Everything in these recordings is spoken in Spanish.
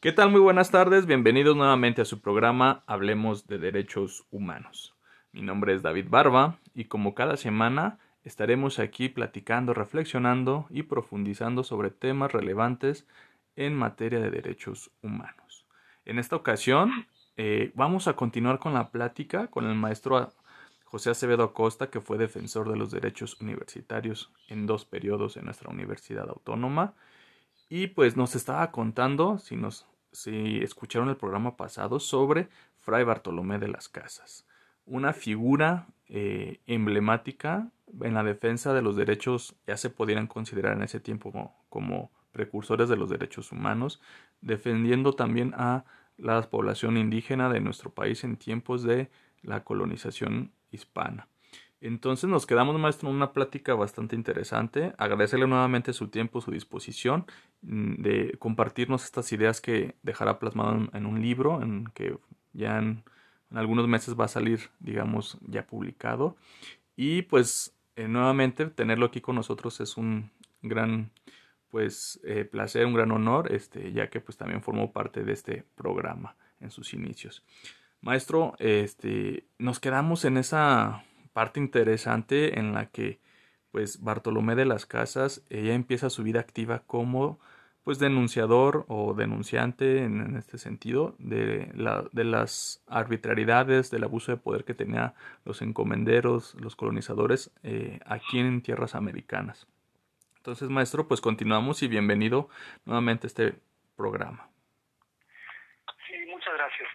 ¿Qué tal? Muy buenas tardes, bienvenidos nuevamente a su programa Hablemos de Derechos Humanos. Mi nombre es David Barba y como cada semana estaremos aquí platicando, reflexionando y profundizando sobre temas relevantes en materia de derechos humanos. En esta ocasión eh, vamos a continuar con la plática con el maestro José Acevedo Acosta, que fue defensor de los derechos universitarios en dos periodos en nuestra Universidad Autónoma. Y pues nos estaba contando, si, nos, si escucharon el programa pasado, sobre Fray Bartolomé de las Casas, una figura eh, emblemática en la defensa de los derechos, ya se podían considerar en ese tiempo como, como precursores de los derechos humanos, defendiendo también a la población indígena de nuestro país en tiempos de la colonización hispana. Entonces nos quedamos, maestro, en una plática bastante interesante. Agradecerle nuevamente su tiempo, su disposición mm, de compartirnos estas ideas que dejará plasmado en, un libro, en que ya en, algunos meses va a salir, digamos, ya publicado. Y pues eh, nuevamente tenerlo aquí con nosotros es un gran pues eh, placer, un gran honor, este, ya que pues también formó parte de este programa en sus inicios. Maestro, este, nos quedamos en esa parte interesante en la que pues Bartolomé de las Casas ella empieza su vida activa como pues denunciador o denunciante en, este sentido de, la, de las arbitrariedades del abuso de poder que tenían los encomenderos, los colonizadores eh, aquí en tierras americanas. Entonces, maestro, pues continuamos y bienvenido nuevamente a este programa. Sí, muchas gracias.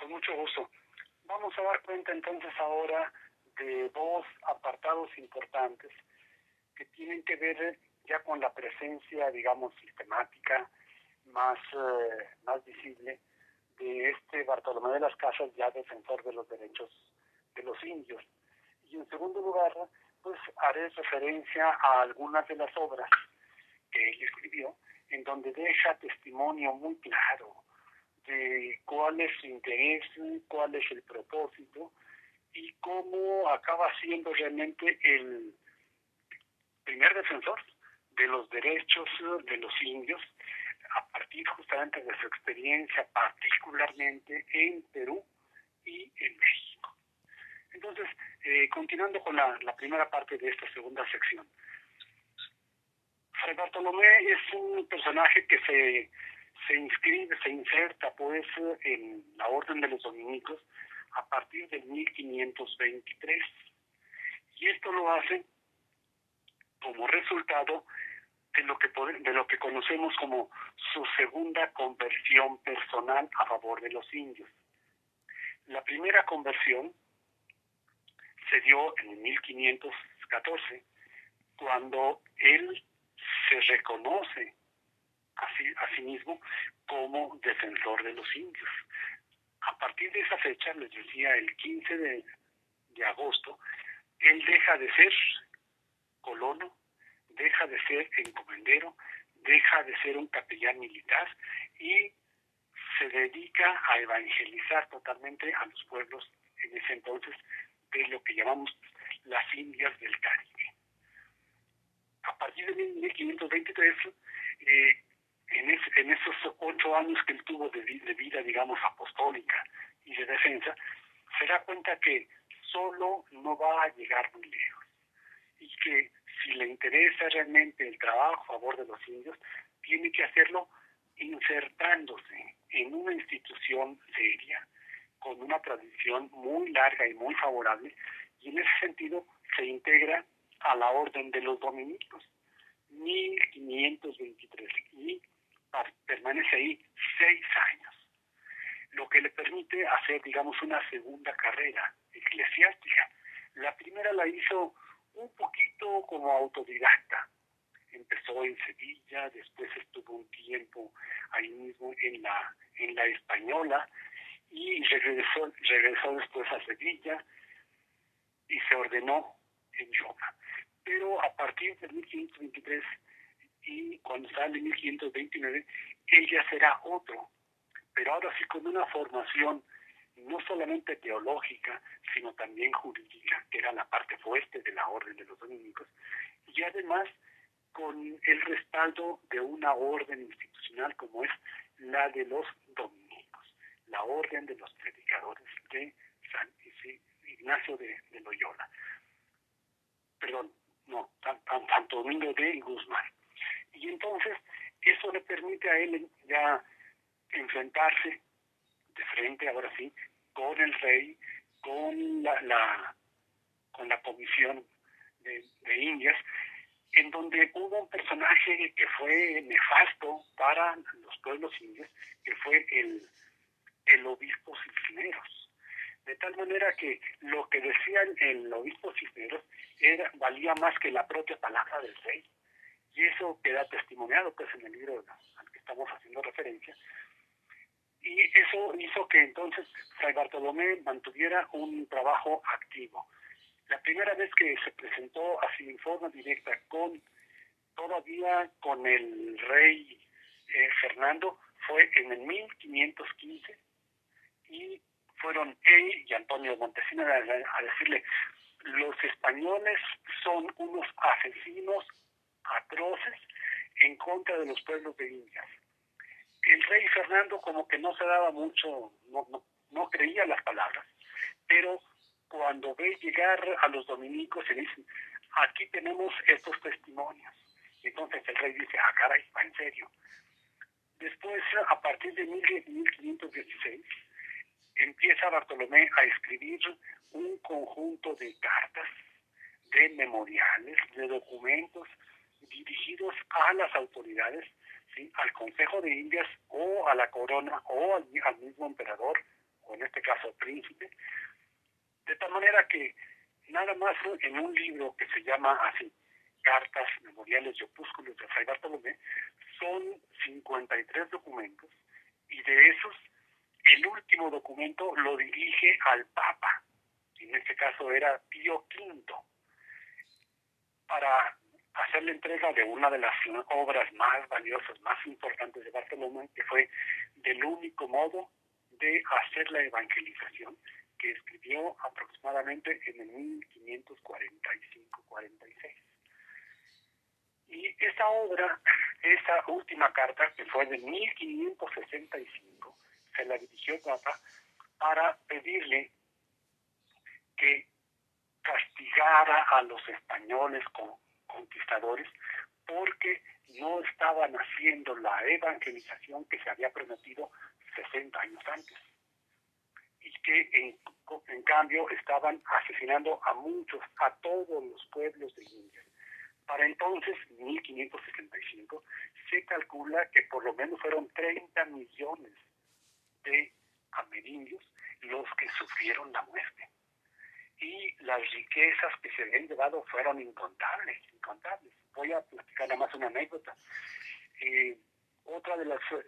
Con mucho gusto. Vamos a dar cuenta entonces ahora de dos apartados importantes que tienen que ver ya con la presencia, digamos, sistemática más, eh, más visible de este Bartolomé de las Casas, ya defensor de los derechos de los indios. Y en segundo lugar, pues haré referencia a algunas de las obras que él escribió, en donde deja testimonio muy claro de cuál es su interés, cuál es el propósito y cómo acaba siendo realmente el primer defensor de los derechos de los indios a partir justamente de su experiencia particularmente en Perú y en México. Entonces, eh, continuando con la, primera parte de esta segunda sección. Fray Bartolomé es un personaje que se, se inscribe, se inserta pues en la Orden de los Dominicos a partir del 1523. Y esto lo hace como resultado de lo que de lo que conocemos como su segunda conversión personal a favor de los indios. La primera conversión se dio en 1514, cuando él se reconoce a sí mismo como defensor de los indios. A partir de esa fecha, les decía, el 15 de, de agosto, él deja de ser colono, deja de ser encomendero, deja de ser un capellán militar y se dedica a evangelizar totalmente a los pueblos en ese entonces de lo que llamamos las Indias del Caribe. A partir de 1523, eh, en, en, esos ocho años que él tuvo de, de, vida, digamos, apostólica y de defensa, se da cuenta que solo no va a llegar muy lejos y que si le interesa realmente el trabajo a favor de los indios, tiene que hacerlo insertándose en una institución seria, con una tradición muy larga y muy favorable, y en ese sentido se integra a la orden de los dominicos, 1523, y permanece ahí seis años, lo que le permite hacer, digamos, una segunda carrera eclesiástica. La primera la hizo un poquito como autodidacta. Empezó en Sevilla, después estuvo un tiempo ahí mismo en la, en la española, y regresó, regresó después a Sevilla y se ordenó en yoga. Pero a partir de 1523 y cuando sale en 1529, él ya será otro, pero ahora sí con una formación no solamente teológica, sino también jurídica, que era la parte fuerte de la orden de los dominicos, y además con el respaldo de una orden institucional como es la de los dominicos, la orden de los predicadores de San Ignacio de, Loyola. Perdón, no, Santo Domingo de Guzmán. Y entonces eso le permite a él ya enfrentarse de frente, ahora sí, con el rey, con la, con la comisión de, Indias, en donde hubo un personaje que fue nefasto para los pueblos indios, que fue el, el obispo Cisneros. De tal manera que lo que decía el obispo Cisneros era, valía más que la propia palabra del rey. Y eso queda testimoniado pues en el libro al que estamos haciendo referencia. Y eso hizo que entonces Fray Bartolomé mantuviera un trabajo activo. La primera vez que se presentó así en forma directa con todavía con el rey eh, Fernando fue en el 1515 y fueron él y Antonio Montesina a, decirle los españoles son unos asesinos atroces en contra de los pueblos de Indias. El rey Fernando como que no se daba mucho, no, no, no creía las palabras, pero cuando ve llegar a los dominicos se dicen, aquí tenemos estos testimonios. Entonces el rey dice, ah, caray, va en serio. Después, a partir de 1516, empieza Bartolomé a escribir un conjunto de cartas, de memoriales, de documentos dirigidos a las autoridades, ¿sí? al Consejo de Indias o a la corona o al, mismo emperador, o en este caso príncipe, de tal manera que nada más en un libro que se llama así, Cartas, Memoriales y Opúsculos de Fray Bartolomé, son 53 documentos y de esos el último documento lo dirige al Papa, en este caso era Pío V, para hacer la entrega de una de las obras más valiosas, más importantes de Bartolomé, que fue del único modo de hacer la evangelización, que escribió aproximadamente en el 1545-46. Y esa obra, esa última carta, que fue de 1565, se la dirigió Papa para pedirle que castigara a los españoles conquistadores porque no estaban haciendo la evangelización que se había prometido 60 años antes y que en, en cambio estaban asesinando a muchos, a todos los pueblos de India. Para entonces, 1565, se calcula que por lo menos fueron 30 millones de amerindios los que sufrieron la muerte. Y las riquezas que se habían llevado fueron incontables, incontables. Voy a platicar nada más una anécdota. Eh, otra de las eh,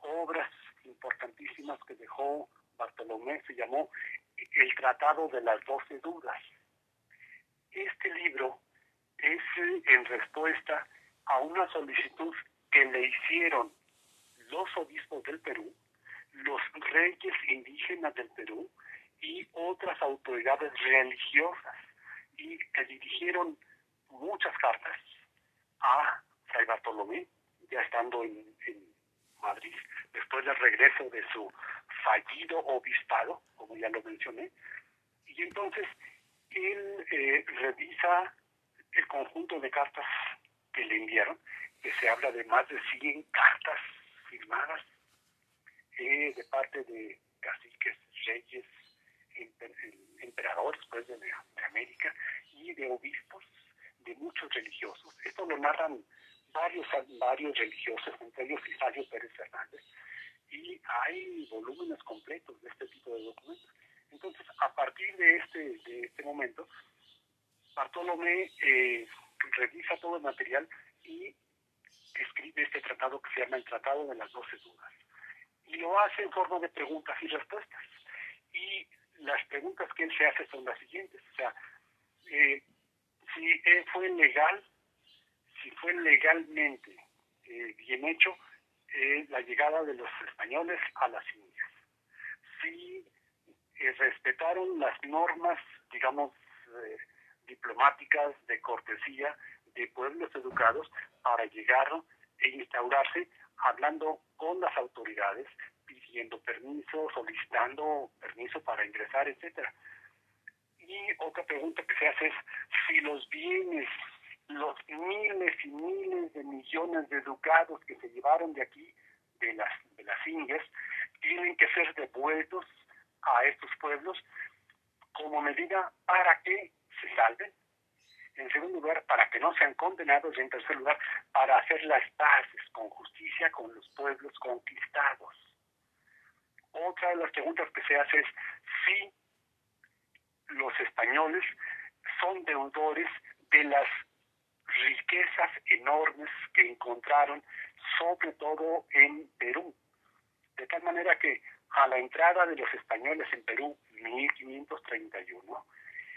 obras importantísimas que dejó Bartolomé se llamó El Tratado de las Doce Dudas. Este libro es eh, en respuesta a una solicitud que le hicieron los obispos del Perú los reyes indígenas del Perú y otras autoridades religiosas y que dirigieron muchas cartas a Fray Bartolomé, ya estando en, Madrid, después del regreso de su fallido obispado, como ya lo mencioné, y entonces él eh, revisa el conjunto de cartas que le enviaron, que se habla de más de 100 cartas firmadas de parte de caciques, reyes, emperadores pues, de, América y de obispos, de muchos religiosos. Esto lo narran varios, varios religiosos, entre ellos Isario Pérez Fernández, y hay volúmenes completos de este tipo de documentos. Entonces, a partir de este, de este momento, Bartolomé eh, revisa todo el material y escribe este tratado que se llama el Tratado de las Doce Dudas y lo hace en forma de preguntas y respuestas. Y las preguntas que él se hace son las siguientes, o sea, eh, si fue legal, si fue legalmente eh, bien hecho eh, la llegada de los españoles a las Indias, si respetaron las normas, digamos, diplomáticas, de cortesía, de pueblos educados para llegar e instaurarse hablando con las autoridades pidiendo permiso, solicitando permiso para ingresar, etcétera. Y otra pregunta que se hace es si los bienes, los miles y miles de millones de ducados que se llevaron de aquí, de las, de las Indias, tienen que ser devueltos a estos pueblos como medida para que se salven. En segundo lugar, para que no sean condenados. Y en tercer lugar, para hacer las paces con justicia con los pueblos conquistados. Otra de las preguntas que se hace es si los españoles son deudores de las riquezas enormes que encontraron, sobre todo en Perú. De tal manera que a la entrada de los españoles en Perú, 1531,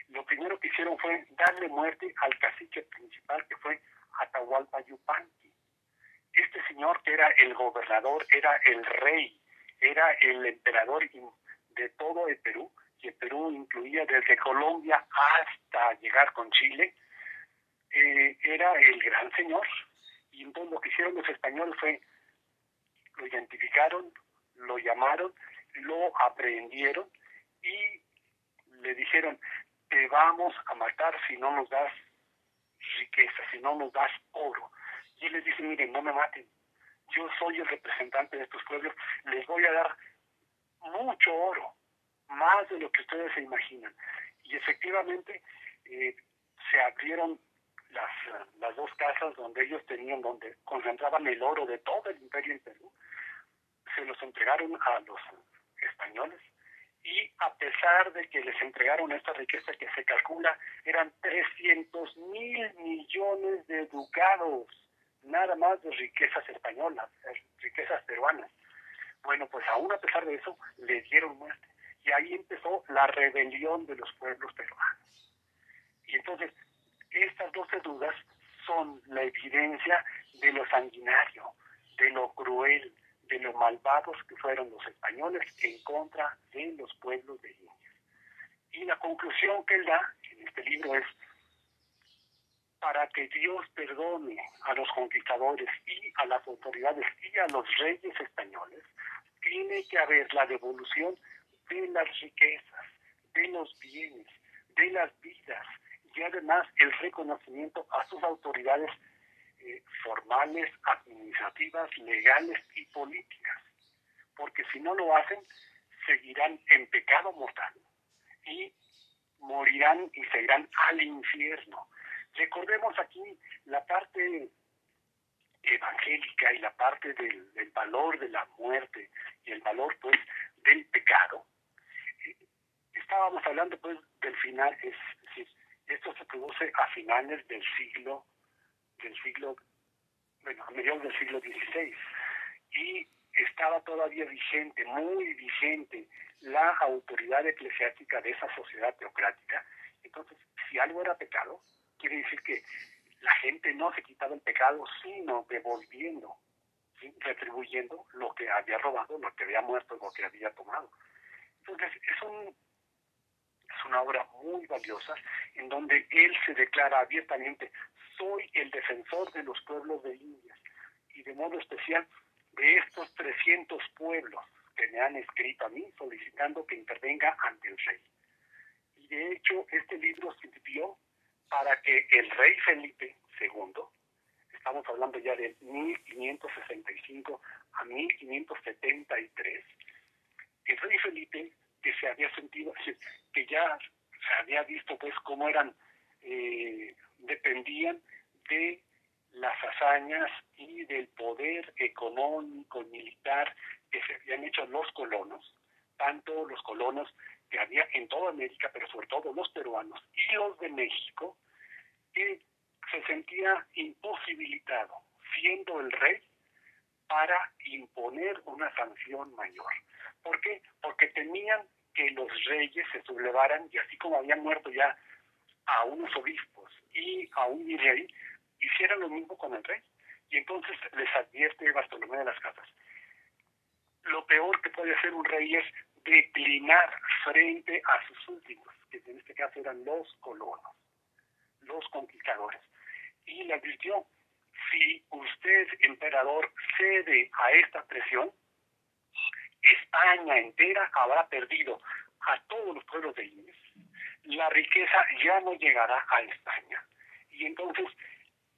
lo primero que hicieron fue darle muerte al cacique principal que fue Atahualpa Yupanqui. Este señor que era el gobernador, era el rey, era el emperador de todo el Perú, el Perú incluía desde Colombia hasta llegar con Chile, eh, era el gran señor. Y entonces lo que hicieron los españoles fue, lo identificaron, lo llamaron, lo aprehendieron y le dijeron, te vamos a matar si no nos das riqueza, si no nos das oro. Y él les dice, miren, no me maten, yo soy el representante de estos pueblos, les voy a dar mucho oro, más de lo que ustedes se imaginan. Y efectivamente eh, se abrieron las, las dos casas donde ellos tenían, donde concentraban el oro de todo el imperio en Perú, se los entregaron a los españoles y a pesar de que les entregaron esta riqueza que se calcula eran 300 mil millones de ducados, nada más de riquezas españolas, eh, riquezas peruanas. Bueno, pues aún a pesar de eso, le dieron muerte. Y ahí empezó la rebelión de los pueblos peruanos. Y entonces, estas doce dudas son la evidencia de lo sanguinario, de lo cruel, de lo malvados que fueron los españoles en contra de los pueblos de Indias. Y la conclusión que él da en este libro es, para que Dios perdone a los conquistadores y a las autoridades y a los reyes españoles, tiene que haber la devolución de las riquezas, de los bienes, de las vidas y además el reconocimiento a sus autoridades eh, formales, administrativas, legales y políticas. Porque si no lo hacen, seguirán en pecado mortal y morirán y se irán al infierno. Recordemos aquí la parte evangélica y la parte del, valor de la muerte y el valor pues del pecado. Eh, estábamos hablando pues del final, es decir, esto se produce a finales del siglo del siglo, bueno, a mediados del siglo XVI. Y estaba todavía vigente, muy vigente, la autoridad eclesiástica de esa sociedad teocrática. Entonces, si algo era pecado, quiere decir que la gente no se quitaba el pecado, sino devolviendo, retribuyendo lo que había robado, lo que había muerto, lo que había tomado. Entonces, es, un, es una obra muy valiosa en donde él se declara abiertamente, soy el defensor de los pueblos de Indias y de modo especial de estos 300 pueblos que me han escrito a mí solicitando que intervenga ante el rey. Y de hecho este libro sirvió para que el rey Felipe II, estamos hablando ya de 1565 a 1573, el rey Felipe que se había sentido, que ya se había visto pues cómo eran eh, dependían de las hazañas y del poder económico militar que se habían hecho los colonos, tanto los colonos que había en toda América, pero sobre todo los peruanos y los de México, que se sentía imposibilitado, siendo el rey, para imponer una sanción mayor. ¿Por qué? Porque temían que los reyes se sublevaran y así como habían muerto ya a unos obispos y a un rey, hicieran lo mismo con el rey. Y entonces les advierte Bartolomé de las Casas. Lo peor que puede hacer un rey es declinar frente a sus últimos, que en este caso eran los colonos, los conquistadores. Y le advirtió, si usted, emperador, cede a esta presión, España entera habrá perdido a todos los pueblos de Indias. La riqueza ya no llegará a España. Y entonces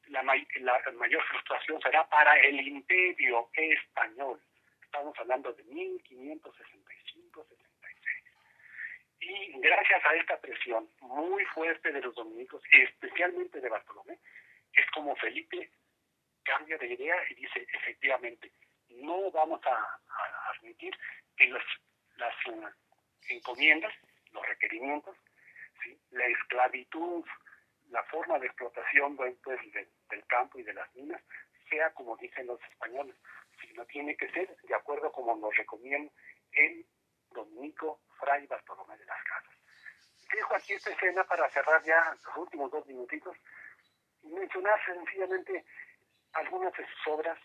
la, mayor frustración será para el imperio español. Estamos hablando de 1565 y gracias a esta presión muy fuerte de los dominicos, especialmente de Bartolomé, es como Felipe cambia de idea y dice, efectivamente, no vamos a, admitir que las uh, encomiendas, los requerimientos, la esclavitud, la forma de explotación pues, del campo y de las minas, sea como dicen los españoles, sino tiene que ser de acuerdo como nos recomienda el dominico Fray Bartolomé de las Casas. Dejo aquí esta escena para cerrar ya los últimos dos minutitos y mencionar sencillamente algunas de sus obras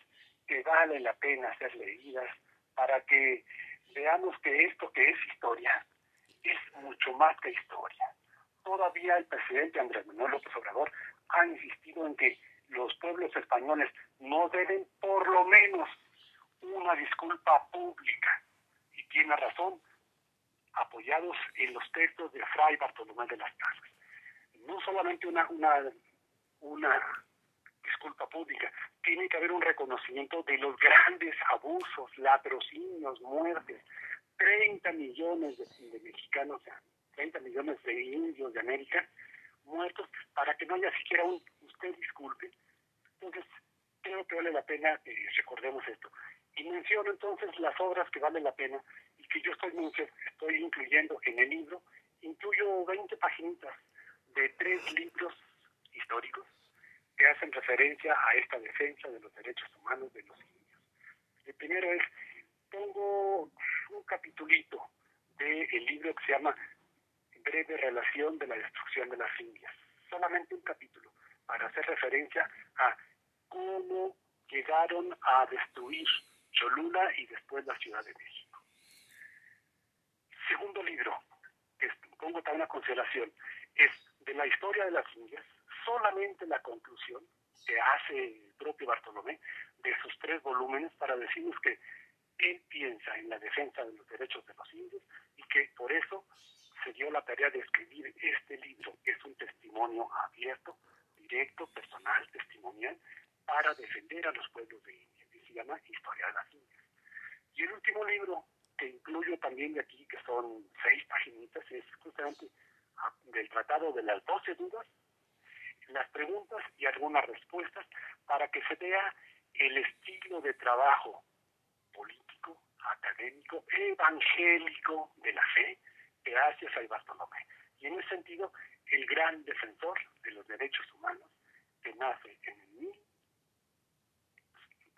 que vale la pena ser leídas para que veamos que esto que es historia es mucho más que historia. Todavía el presidente Andrés Manuel López Obrador ha insistido en que los pueblos españoles no deben por lo menos una disculpa pública. Tiene razón, apoyados en los textos de Fray Bartolomé de las Casas. No solamente una, una, una disculpa pública, tiene que haber un reconocimiento de los grandes abusos, latrocinios, muertes, 30 millones de, mexicanos, 30 millones de indios de América muertos, para que no haya siquiera un usted disculpe. Entonces, creo que vale la pena que recordemos esto. Y menciono entonces las obras que vale la pena y que yo estoy, estoy incluyendo en el libro. Incluyo 20 páginas de tres libros históricos que hacen referencia a esta defensa de los derechos humanos de los indios. El primero es, pongo un capitulito del libro que se llama Breve Relación de la Destrucción de las Indias. Solamente un capítulo para hacer referencia a cómo llegaron a destruir Cholula y después la Ciudad de México. Segundo libro, que pongo también una consideración, es de la historia de las Indias, solamente la conclusión que hace el propio Bartolomé de sus tres volúmenes para decirnos que él piensa en la defensa de los derechos de los indios y que por eso se dio la tarea de escribir este libro, que es un testimonio abierto, directo, personal, testimonial, para defender a los pueblos de India llama Historia de las Indias. Y el último libro que incluyo también de aquí, que son seis paginitas, es justamente del Tratado de las Doce Dudas, las preguntas y algunas respuestas para que se vea el estilo de trabajo político, académico, evangélico de la fe hace Fray Bartolomé. Y en ese sentido, el gran defensor de los derechos humanos que nace en el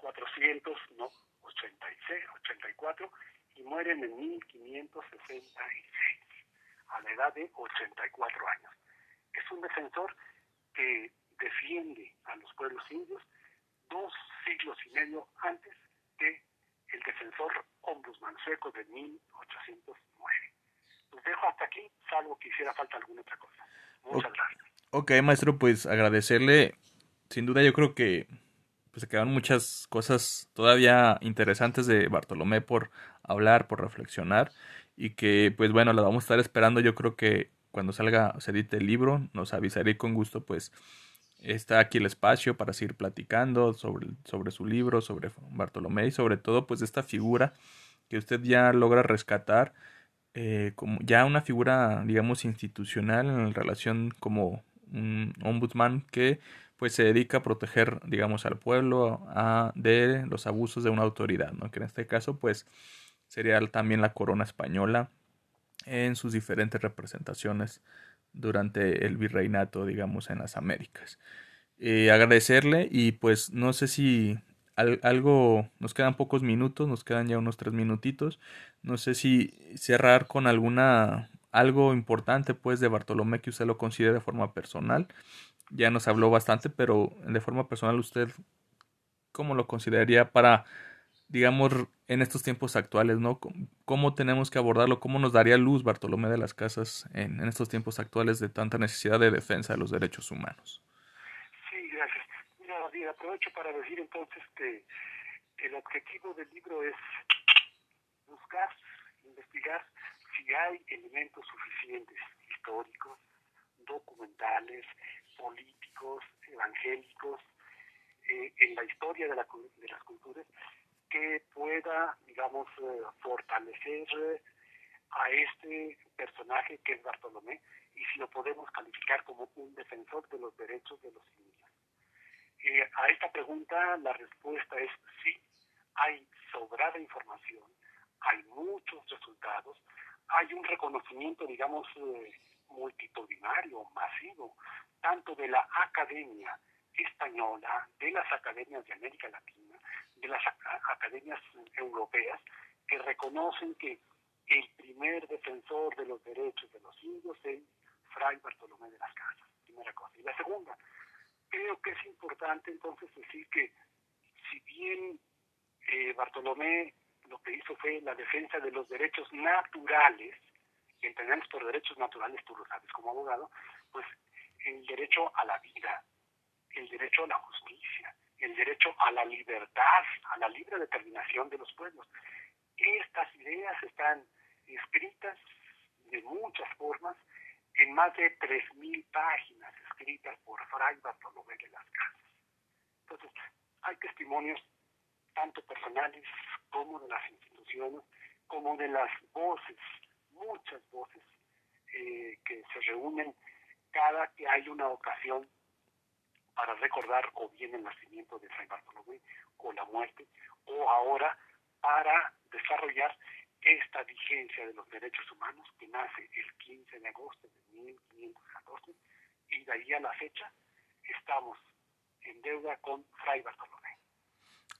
1484 y muere en el 1566 a la edad de 84 años. Es un defensor que defiende a los pueblos indios dos siglos y medio antes que el defensor ombudsman sueco de 1809. Los dejo hasta aquí, salvo que hiciera falta alguna otra cosa. Muchas gracias. Ok, maestro, pues agradecerle. Sin duda yo creo que pues se quedan muchas cosas todavía interesantes de Bartolomé por hablar, por reflexionar y que pues bueno, la vamos a estar esperando. Yo creo que cuando salga, se edite el libro, nos avisaré con gusto pues está aquí el espacio para seguir platicando sobre, sobre su libro, sobre Bartolomé y sobre todo pues esta figura que usted ya logra rescatar eh, como ya una figura digamos institucional en relación como un ombudsman que pues se dedica a proteger, digamos, al pueblo a, de los abusos de una autoridad, ¿no? Que en este caso, pues, sería también la corona española en sus diferentes representaciones durante el virreinato, digamos, en las Américas. Eh, agradecerle y pues no sé si algo, nos quedan pocos minutos, nos quedan ya unos tres minutitos, no sé si cerrar con alguna, algo importante pues de Bartolomé que usted lo considere de forma personal ya nos habló bastante, pero de forma personal usted, ¿cómo lo consideraría para, digamos, en estos tiempos actuales, ¿no? ¿Cómo tenemos que abordarlo? ¿Cómo nos daría luz Bartolomé de las Casas en, estos tiempos actuales de tanta necesidad de defensa de los derechos humanos? Sí, gracias. Mira, aprovecho para decir entonces que el objetivo del libro es buscar, investigar si hay elementos suficientes históricos, documentales, políticos, evangélicos, eh, en la historia de, la, de, las culturas que pueda, digamos, eh, fortalecer eh, a este personaje que es Bartolomé y si lo podemos calificar como un defensor de los derechos de los indios. a esta pregunta la respuesta es sí, hay sobrada información, hay muchos resultados, hay un reconocimiento, digamos, multitudinario, masivo, tanto de la academia española, de las academias de América Latina, de las academias europeas, que reconocen que el primer defensor de los derechos de los indios es Fray Bartolomé de las Casas, primera cosa. Y la segunda, creo que es importante entonces decir que si bien eh, Bartolomé lo que hizo fue la defensa de los derechos naturales, entendemos por derechos naturales, tú lo sabes como abogado, pues el derecho a la vida, el derecho a la justicia, el derecho a la libertad, a la libre determinación de los pueblos. Estas ideas están escritas de muchas formas en más de 3.000 páginas escritas por Fray Bartolomé de las Casas. Entonces, hay testimonios tanto personales como de las instituciones, como de las voces, muchas voces eh, que se reúnen cada que hay una ocasión para recordar o bien el nacimiento de San Bartolomé o la muerte, o ahora para desarrollar esta vigencia de los derechos humanos que nace el 15 de agosto de 1514 y de ahí a la fecha estamos en deuda con Fray Bartolomé.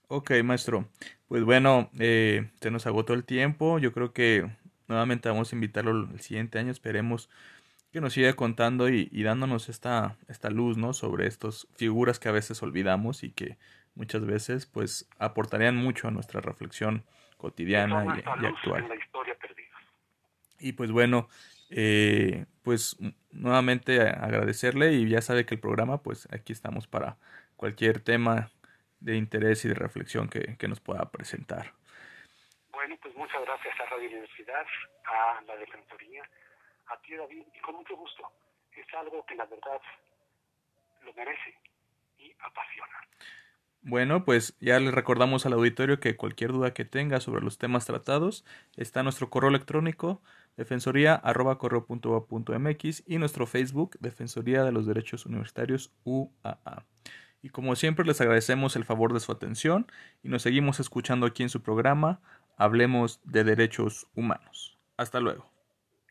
Ok, maestro. Pues bueno, eh, se nos agotó el tiempo. Yo creo que nuevamente vamos a invitarlo el siguiente año. Esperemos que nos siga contando y, dándonos esta, esta luz, ¿no? Sobre estas figuras que a veces olvidamos y que muchas veces, pues, aportarían mucho a nuestra reflexión cotidiana y, actual. Y pues bueno, eh, pues nuevamente agradecerle y ya sabe que el programa, pues aquí estamos para cualquier tema de interés y de reflexión que, que nos pueda presentar. Bueno, pues muchas gracias a Radio Universidad, a la Defensoría, a ti David, y con mucho gusto. Es algo que la verdad lo merece y apasiona. Bueno, pues ya le recordamos al auditorio que cualquier duda que tenga sobre los temas tratados está nuestro correo electrónico defensoría y nuestro Facebook Defensoría de los Derechos Universitarios UAA. Y como siempre les agradecemos el favor de su atención y nos seguimos escuchando aquí en su programa Hablemos de Derechos Humanos. Hasta luego.